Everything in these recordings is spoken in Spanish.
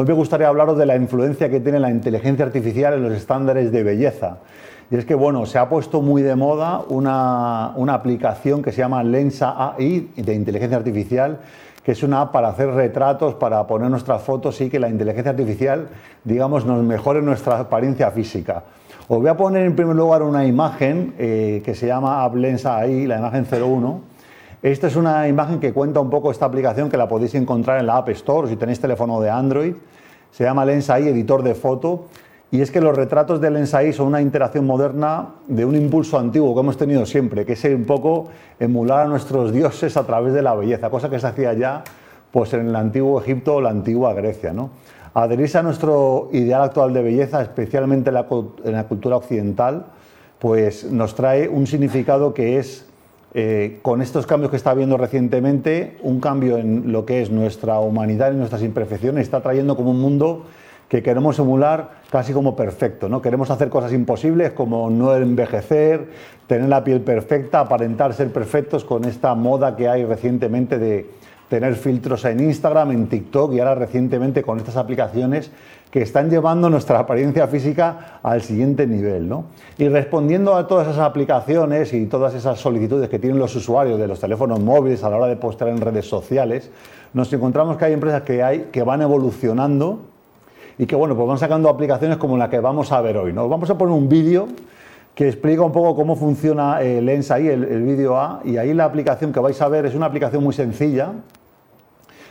Hoy me gustaría hablaros de la influencia que tiene la inteligencia artificial en los estándares de belleza. Y es que, bueno, se ha puesto muy de moda una, una aplicación que se llama Lensa AI de inteligencia artificial, que es una app para hacer retratos, para poner nuestras fotos y que la inteligencia artificial, digamos, nos mejore nuestra apariencia física. Os voy a poner en primer lugar una imagen eh, que se llama App Lensa AI, la imagen 01. Esta es una imagen que cuenta un poco esta aplicación que la podéis encontrar en la App Store si tenéis teléfono de Android. Se llama Lensa AI, editor de foto y es que los retratos del Ensai son una interacción moderna de un impulso antiguo que hemos tenido siempre, que es un poco emular a nuestros dioses a través de la belleza, cosa que se hacía ya pues, en el antiguo Egipto o la antigua Grecia. ¿no? Adherirse a nuestro ideal actual de belleza, especialmente en la, en la cultura occidental, pues nos trae un significado que es, eh, con estos cambios que está habiendo recientemente, un cambio en lo que es nuestra humanidad y nuestras imperfecciones, está trayendo como un mundo que queremos emular casi como perfecto, ¿no? Queremos hacer cosas imposibles como no envejecer, tener la piel perfecta, aparentar ser perfectos con esta moda que hay recientemente de tener filtros en Instagram, en TikTok y ahora recientemente con estas aplicaciones que están llevando nuestra apariencia física al siguiente nivel. ¿no? Y respondiendo a todas esas aplicaciones y todas esas solicitudes que tienen los usuarios de los teléfonos móviles a la hora de postear en redes sociales, nos encontramos que hay empresas que, van evolucionando y que bueno, pues van sacando aplicaciones como la que vamos a ver hoy. ¿no? Vamos a poner un vídeo que explica un poco cómo funciona el Lens ahí, el, el vídeo A, y ahí la aplicación que vais a ver es una aplicación muy sencilla,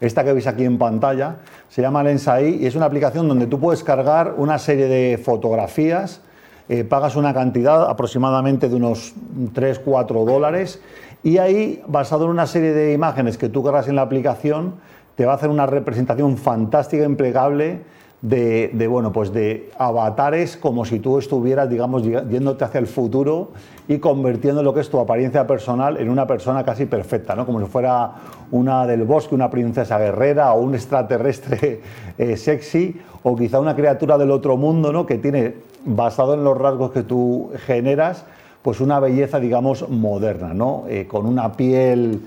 esta que veis aquí en pantalla, se llama Lens AI y es una aplicación donde tú puedes cargar una serie de fotografías, eh, pagas una cantidad aproximadamente de unos 3-4 dólares y ahí, basado en una serie de imágenes que tú cargas en la aplicación, te va a hacer una representación fantástica, impecable de, bueno, pues de avatares como si tú estuvieras, digamos, yéndote hacia el futuro y convirtiendo lo que es tu apariencia personal en una persona casi perfecta, ¿no? Como si fuera una del bosque, una princesa guerrera o un extraterrestre eh, sexy o quizá una criatura del otro mundo, ¿no? Que tiene, basado en los rasgos que tú generas, pues una belleza, digamos, moderna, ¿no? Eh, con una piel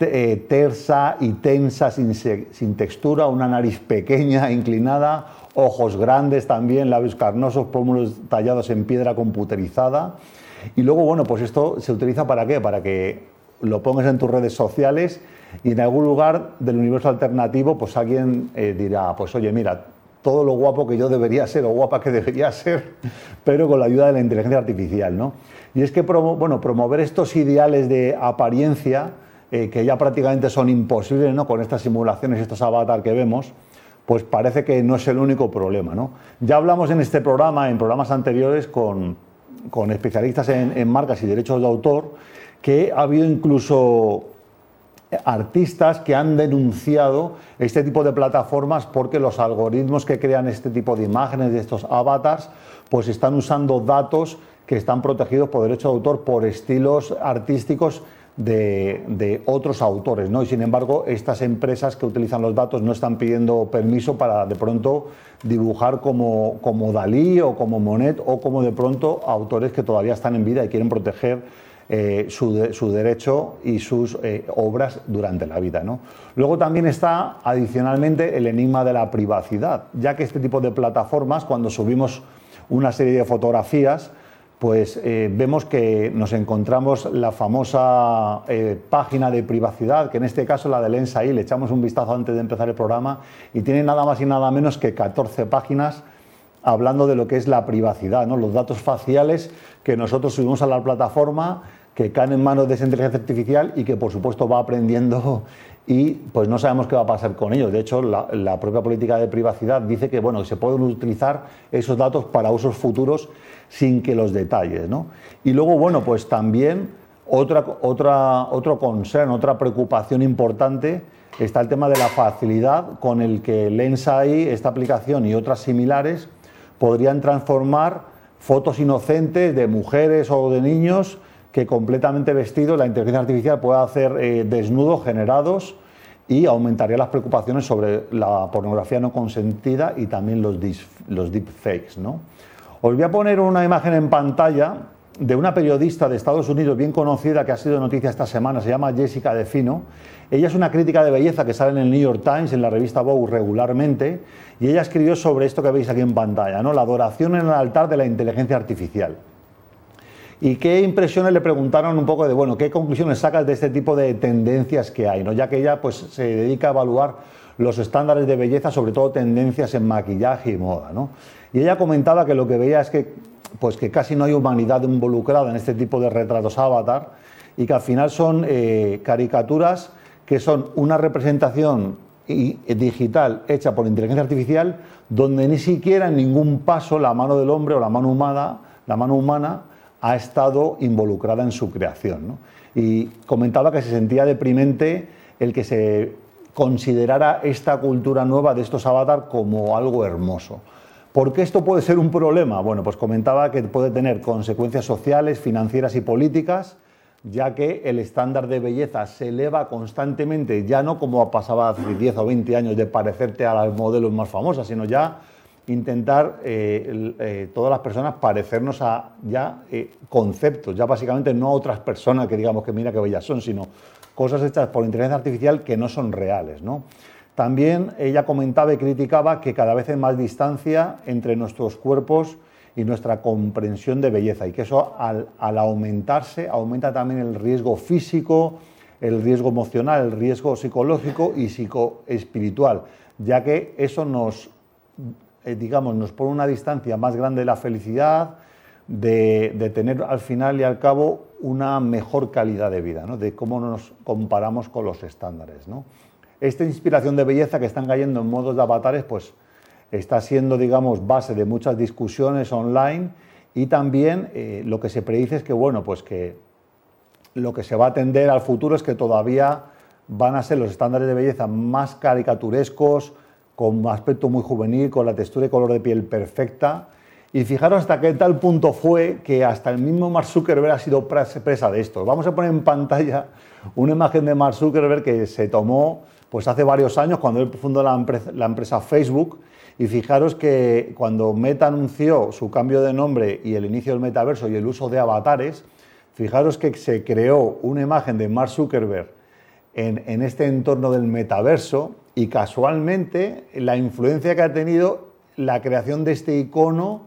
eh, tersa y tensa, sin, textura, una nariz pequeña, inclinada, ojos grandes también, labios carnosos, pómulos tallados en piedra computerizada. Y luego, bueno, pues esto se utiliza para qué? Para que lo pongas en tus redes sociales y en algún lugar del universo alternativo, pues alguien eh, dirá, pues oye, mira, todo lo guapo que yo debería ser o guapa que debería ser, pero con la ayuda de la inteligencia artificial, ¿no? Y es que, bueno, promover estos ideales de apariencia, eh, que ya prácticamente son imposibles ¿no? con estas simulaciones, estos avatar que vemos, pues parece que no es el único problema. ¿no? Ya hablamos en este programa, en programas anteriores, con, con especialistas en, marcas y derechos de autor, que ha habido incluso artistas que han denunciado este tipo de plataformas porque los algoritmos que crean este tipo de imágenes de estos avatars pues están usando datos que están protegidos por derecho de autor por estilos artísticos de, otros autores, ¿no? Y sin embargo, estas empresas que utilizan los datos no están pidiendo permiso para de pronto dibujar como, como Dalí o como Monet o como de pronto autores que todavía están en vida y quieren proteger eh, su, derecho y sus eh, obras durante la vida. ¿no? Luego también está adicionalmente el enigma de la privacidad, ya que este tipo de plataformas, cuando subimos una serie de fotografías, pues eh, vemos que nos encontramos la famosa eh, página de privacidad, que en este caso la de Lensa le echamos un vistazo antes de empezar el programa y tiene nada más y nada menos que 14 páginas hablando de lo que es la privacidad, ¿no? los datos faciales que nosotros subimos a la plataforma, que caen en manos de esa inteligencia artificial y que por supuesto va aprendiendo y pues no sabemos qué va a pasar con ellos. De hecho, la, propia política de privacidad dice que bueno, se pueden utilizar esos datos para usos futuros sin que los detalles. ¿no? Y luego, bueno, pues también otra, otra, otro concern, otra preocupación importante está el tema de la facilidad con el que LensAI, esta aplicación y otras similares podrían transformar fotos inocentes de mujeres o de niños que completamente vestidos la inteligencia artificial puede hacer eh, desnudos generados y aumentaría las preocupaciones sobre la pornografía no consentida y también los, los deepfakes. ¿no? Os voy a poner una imagen en pantalla de una periodista de Estados Unidos bien conocida que ha sido noticia esta semana, se llama Jessica Defino. Ella es una crítica de belleza que sale en el New York Times, en la revista Vogue regularmente, y ella escribió sobre esto que veis aquí en pantalla, ¿no? la adoración en el altar de la inteligencia artificial. ¿Y qué impresiones le preguntaron un poco de, bueno, qué conclusiones sacas de este tipo de tendencias que hay? ¿no? Ya que ella pues, se dedica a evaluar los estándares de belleza, sobre todo tendencias en maquillaje y moda. ¿no? Y ella comentaba que lo que veía es que, pues, que casi no hay humanidad involucrada en este tipo de retratos avatar y que al final son eh, caricaturas que son una representación digital hecha por inteligencia artificial donde ni siquiera en ningún paso la mano del hombre o la mano humana, la mano humana ha estado involucrada en su creación. Y comentaba que se sentía deprimente el que se considerara esta cultura nueva de estos avatar como algo hermoso. ¿Por qué esto puede ser un problema? Bueno, pues comentaba que puede tener consecuencias sociales, financieras y políticas, ya que el estándar de belleza se eleva constantemente, ya no como pasaba hace 10 o 20 años de parecerte a las modelos más famosas, sino ya intentar eh, eh, todas las personas parecernos a ya eh, conceptos, ya básicamente no a otras personas que digamos que mira qué bellas son, sino cosas hechas por inteligencia artificial que no son reales. ¿no? También ella comentaba y criticaba que cada vez hay más distancia entre nuestros cuerpos y nuestra comprensión de belleza y que eso al, al aumentarse aumenta también el riesgo físico, el riesgo emocional, el riesgo psicológico y psicoespiritual, ya que eso nos eh, digamos, nos pone una distancia más grande de la felicidad, de, tener al final y al cabo una mejor calidad de vida, de cómo nos comparamos con los estándares. Esta inspiración de belleza que están cayendo en modos de avatares, pues está siendo, digamos, base de muchas discusiones online y también eh, lo que se predice es que, bueno, pues que lo que se va a atender al futuro es que todavía van a ser los estándares de belleza más caricaturescos, con aspecto muy juvenil, con la textura y color de piel perfecta. Y fijaros hasta qué tal punto fue que hasta el mismo Mark Zuckerberg ha sido presa de esto. Vamos a poner en pantalla una imagen de Mark Zuckerberg que se tomó pues hace varios años cuando él fundó la empresa, Facebook. Y fijaros que cuando Meta anunció su cambio de nombre y el inicio del metaverso y el uso de avatares, fijaros que se creó una imagen de Mark Zuckerberg en este entorno del metaverso y casualmente la influencia que ha tenido la creación de este icono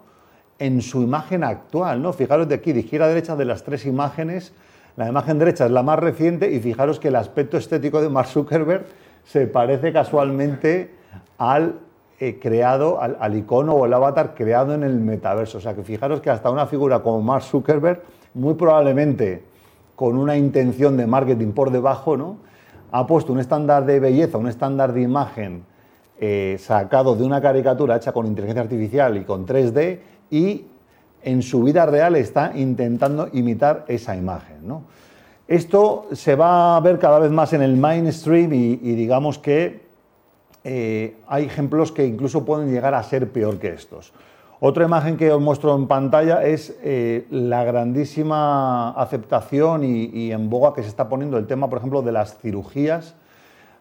en su imagen actual. ¿no? Fijaros de aquí, de izquierda a derecha de las tres imágenes, la imagen derecha es la más reciente y fijaros que el aspecto estético de Mark Zuckerberg se parece casualmente al eh, creado, al, al, icono o el avatar creado en el metaverso. O sea que fijaros que hasta una figura como Mark Zuckerberg, muy probablemente con una intención de marketing por debajo, ¿no? Ha puesto un estándar de belleza, un estándar de imagen eh, sacado de una caricatura hecha con inteligencia artificial y con 3D y en su vida real está intentando imitar esa imagen. Esto se va a ver cada vez más en el mainstream y, digamos que eh, hay ejemplos que incluso pueden llegar a ser peor que estos. Otra imagen que os muestro en pantalla es eh, la grandísima aceptación y, en boga que se está poniendo el tema, por ejemplo, de las cirugías.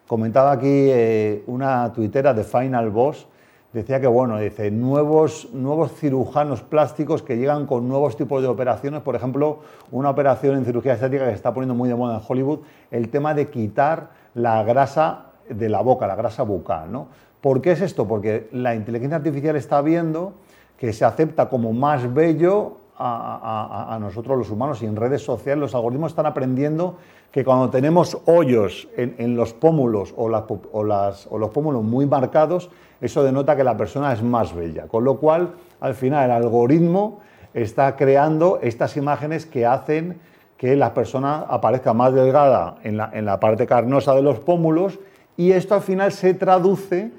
Comentaba aquí eh, una tuitera de Final Boss, decía que, bueno, dice, nuevos, nuevos cirujanos plásticos que llegan con nuevos tipos de operaciones, por ejemplo, una operación en cirugía estética que se está poniendo muy de moda en Hollywood, el tema de quitar la grasa de la boca, la grasa bucal. ¿no? ¿Por qué es esto? Porque la inteligencia artificial está viendo que se acepta como más bello a, nosotros los humanos y en redes sociales los algoritmos están aprendiendo que cuando tenemos hoyos en, los pómulos o, los pómulos muy marcados, eso denota que la persona es más bella. Con lo cual, al final, el algoritmo está creando estas imágenes que hacen que la persona aparezca más delgada en la parte carnosa de los pómulos y esto al final se traduce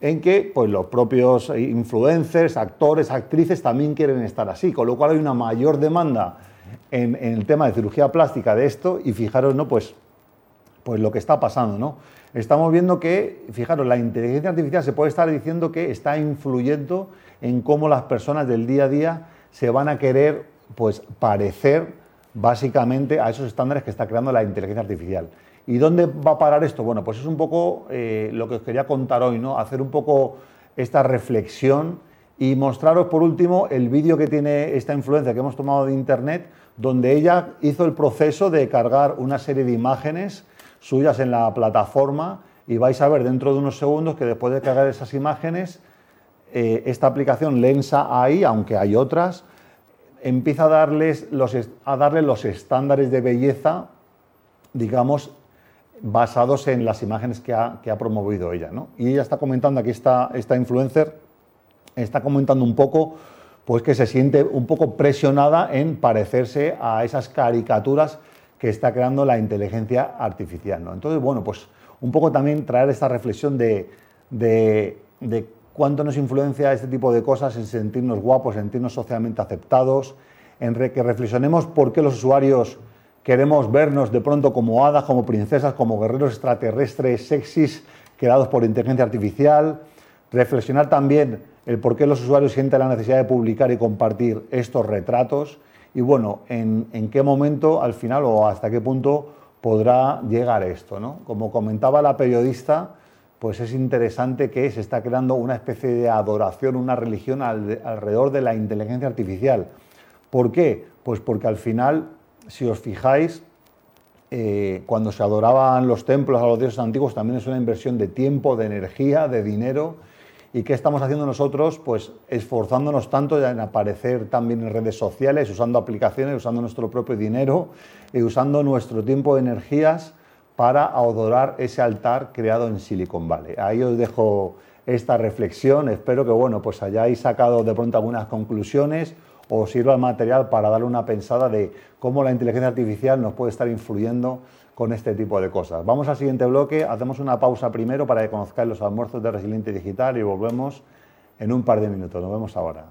en que pues, los propios influencers, actores, actrices también quieren estar así, con lo cual hay una mayor demanda en, el tema de cirugía plástica de esto y fijaros, ¿no? pues, pues lo que está pasando. ¿no? Estamos viendo que, fijaros, la inteligencia artificial se puede estar diciendo que está influyendo en cómo las personas del día a día se van a querer pues, parecer básicamente a esos estándares que está creando la inteligencia artificial. ¿Y dónde va a parar esto? Bueno, pues es un poco eh, lo que os quería contar hoy, ¿no? Hacer un poco esta reflexión Y mostraros por último el vídeo que tiene esta influencia que hemos tomado de internet, donde ella hizo el proceso de cargar una serie de imágenes suyas en la plataforma y vais a ver dentro de unos segundos que después de cargar esas imágenes, eh, esta aplicación Lensa AI, aunque hay otras, empieza a, darles los, a darle los estándares de belleza, digamos, basados en las imágenes que ha, promovido ella. Y ella está comentando, aquí está esta influencer, está comentando un poco pues que se siente un poco presionada en parecerse a esas caricaturas que está creando la inteligencia artificial. Entonces, bueno, pues un poco también traer esta reflexión de, de, de cuánto nos influencia este tipo de cosas en sentirnos guapos, en sentirnos socialmente aceptados, en que reflexionemos por qué los usuarios queremos vernos de pronto como hadas, como princesas, como guerreros extraterrestres sexys creados por inteligencia artificial, reflexionar también el por qué los usuarios sienten la necesidad de publicar y compartir estos retratos y bueno, en, qué momento al final o hasta qué punto podrá llegar esto. ¿no? Como comentaba la periodista, pues es interesante que se está creando una especie de adoración, una religión alrededor de la inteligencia artificial. ¿Por qué? Pues porque al final, si os fijáis, eh, cuando se adoraban los templos a los dioses antiguos también es una inversión de tiempo, de energía, de dinero. ¿Y qué estamos haciendo nosotros? Pues esforzándonos tanto en aparecer también en redes sociales, usando aplicaciones, usando nuestro propio dinero y usando nuestro tiempo y energías para adorar ese altar creado en Silicon Valley. Ahí os dejo esta reflexión, espero que bueno, pues hayáis sacado de pronto algunas conclusiones o sirva el material para darle una pensada de cómo la inteligencia artificial nos puede estar influyendo con este tipo de cosas. Vamos al siguiente bloque, hacemos una pausa primero para que conozcáis los almuerzos de Resiliente Digital y volvemos en un par de minutos. Nos vemos ahora.